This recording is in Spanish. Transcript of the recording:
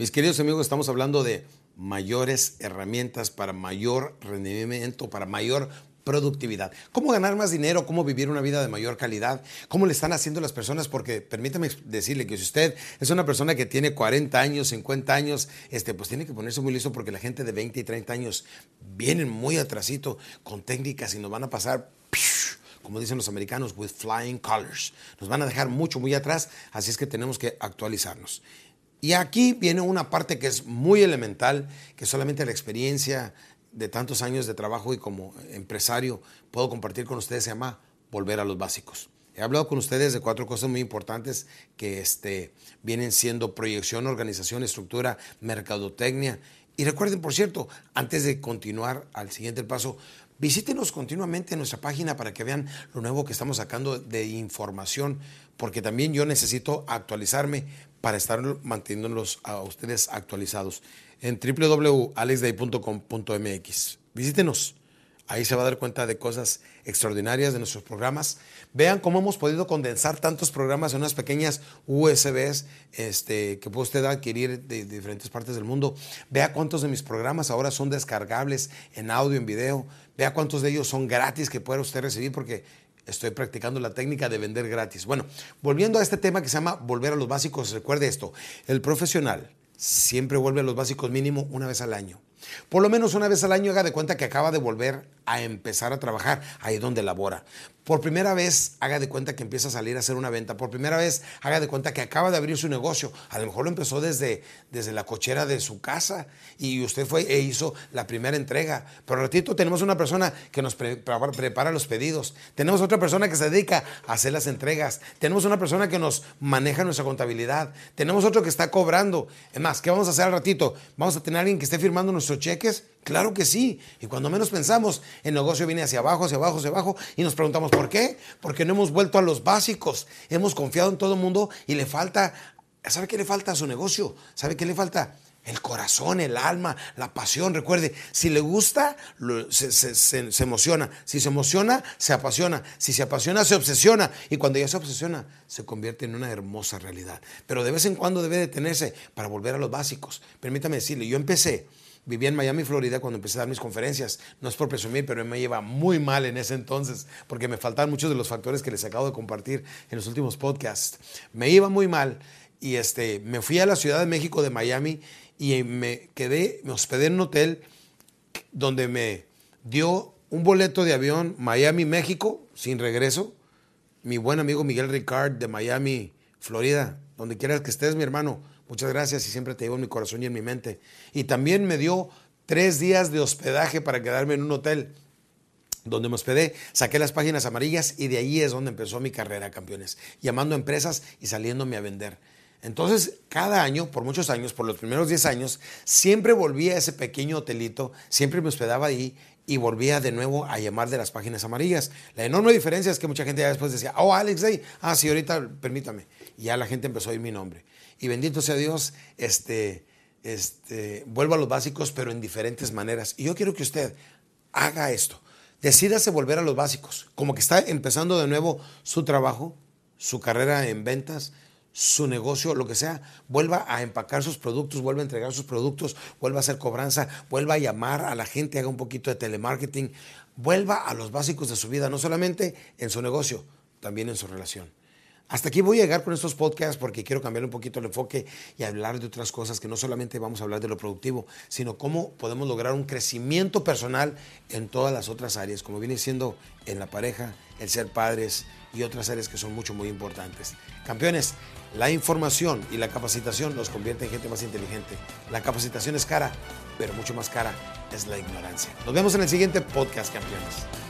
Mis queridos amigos, estamos hablando de mayores herramientas para mayor rendimiento, para mayor productividad. ¿Cómo ganar más dinero? ¿Cómo vivir una vida de mayor calidad? ¿Cómo le están haciendo las personas? Porque permítame decirle que si usted es una persona que tiene 40 años, 50 años, este, pues tiene que ponerse muy listo porque la gente de 20 y 30 años vienen muy atrasito con técnicas y nos van a pasar como dicen los americanos, with flying colors. Nos van a dejar mucho, muy atrás, así es que tenemos que actualizarnos. Y aquí viene una parte que es muy elemental, que solamente la experiencia de tantos años de trabajo y como empresario puedo compartir con ustedes, se llama volver a los básicos. He hablado con ustedes de cuatro cosas muy importantes que este, vienen siendo proyección, organización, estructura, mercadotecnia. Y recuerden, por cierto, antes de continuar al siguiente paso, visítenos continuamente en nuestra página para que vean lo nuevo que estamos sacando de información, porque también yo necesito actualizarme para estar manteniéndolos a ustedes actualizados en www.alexday.com.mx. Visítenos. Ahí se va a dar cuenta de cosas extraordinarias de nuestros programas. Vean cómo hemos podido condensar tantos programas en unas pequeñas USBs este, que puede usted adquirir de, de diferentes partes del mundo. Vea cuántos de mis programas ahora son descargables en audio, en video. Vea cuántos de ellos son gratis que puede usted recibir porque estoy practicando la técnica de vender gratis. Bueno, volviendo a este tema que se llama volver a los básicos, recuerde esto, el profesional siempre vuelve a los básicos mínimo una vez al año. Por lo menos una vez al año haga de cuenta que acaba de volver a empezar a trabajar ahí donde labora. Por primera vez haga de cuenta que empieza a salir a hacer una venta. Por primera vez haga de cuenta que acaba de abrir su negocio. A lo mejor lo empezó desde, desde la cochera de su casa y usted fue e hizo la primera entrega. Pero ratito tenemos una persona que nos pre prepara los pedidos. Tenemos otra persona que se dedica a hacer las entregas. Tenemos una persona que nos maneja nuestra contabilidad. Tenemos otro que está cobrando. Es más, ¿qué vamos a hacer al ratito? Vamos a tener alguien que esté firmando nuestros cheques. Claro que sí. Y cuando menos pensamos, el negocio viene hacia abajo, hacia abajo, hacia abajo y nos preguntamos por qué. Porque no hemos vuelto a los básicos. Hemos confiado en todo el mundo y le falta, ¿sabe qué le falta a su negocio? ¿Sabe qué le falta? El corazón, el alma, la pasión. Recuerde, si le gusta, se, emociona. Si se emociona, se apasiona. Si se apasiona, se obsesiona. Y cuando ya se obsesiona, se convierte en una hermosa realidad. Pero de vez en cuando debe detenerse para volver a los básicos. Permítame decirle, yo empecé Vivía en Miami, Florida, cuando empecé a dar mis conferencias. No es por presumir, pero me lleva muy mal en ese entonces, porque me faltaban muchos de los factores que les acabo de compartir en los últimos podcasts. Me iba muy mal y este, me fui a la Ciudad de México de Miami y me quedé, me hospedé en un hotel donde me dio un boleto de avión Miami, México, sin regreso. Mi buen amigo Miguel Ricard de Miami, Florida, donde quieras que estés, mi hermano Muchas gracias y siempre te llevo en mi corazón y en mi mente. Y también me dio tres días de hospedaje para quedarme en un hotel donde me hospedé, saqué las páginas amarillas y de ahí es donde empezó mi carrera, campeones, llamando a empresas y saliéndome a vender. Entonces, cada año, por muchos años, por los primeros 10 años, siempre volvía a ese pequeño hotelito, siempre me hospedaba ahí y volvía de nuevo a llamar de las páginas amarillas. La enorme diferencia es que mucha gente ya después decía, oh, Alex Day, ah, sí, ahorita permítame. Y ya la gente empezó a oír mi nombre. Y bendito sea Dios, este, este, a los básicos, pero en diferentes maneras. Y yo quiero que usted haga esto. Decídase volver a los básicos. Como que está empezando de nuevo su trabajo, su carrera en ventas, su negocio, lo que sea, vuelva a empacar sus productos, vuelva a entregar sus productos, vuelva a hacer cobranza, vuelva a llamar a la gente, haga un poquito de telemarketing, vuelva a los básicos de su vida, no solamente en su negocio, también en su relación. Hasta aquí voy a llegar con estos podcasts porque quiero cambiar un poquito el enfoque y hablar de otras cosas que no solamente vamos a hablar de lo productivo, sino cómo podemos lograr un crecimiento personal en todas las otras áreas, como viene siendo en la pareja, el ser padres y otras áreas que son mucho, muy importantes. Campeones, la información y la capacitación nos convierte en gente más inteligente. La capacitación es cara, pero mucho más cara es la ignorancia. Nos vemos en el siguiente podcast, campeones.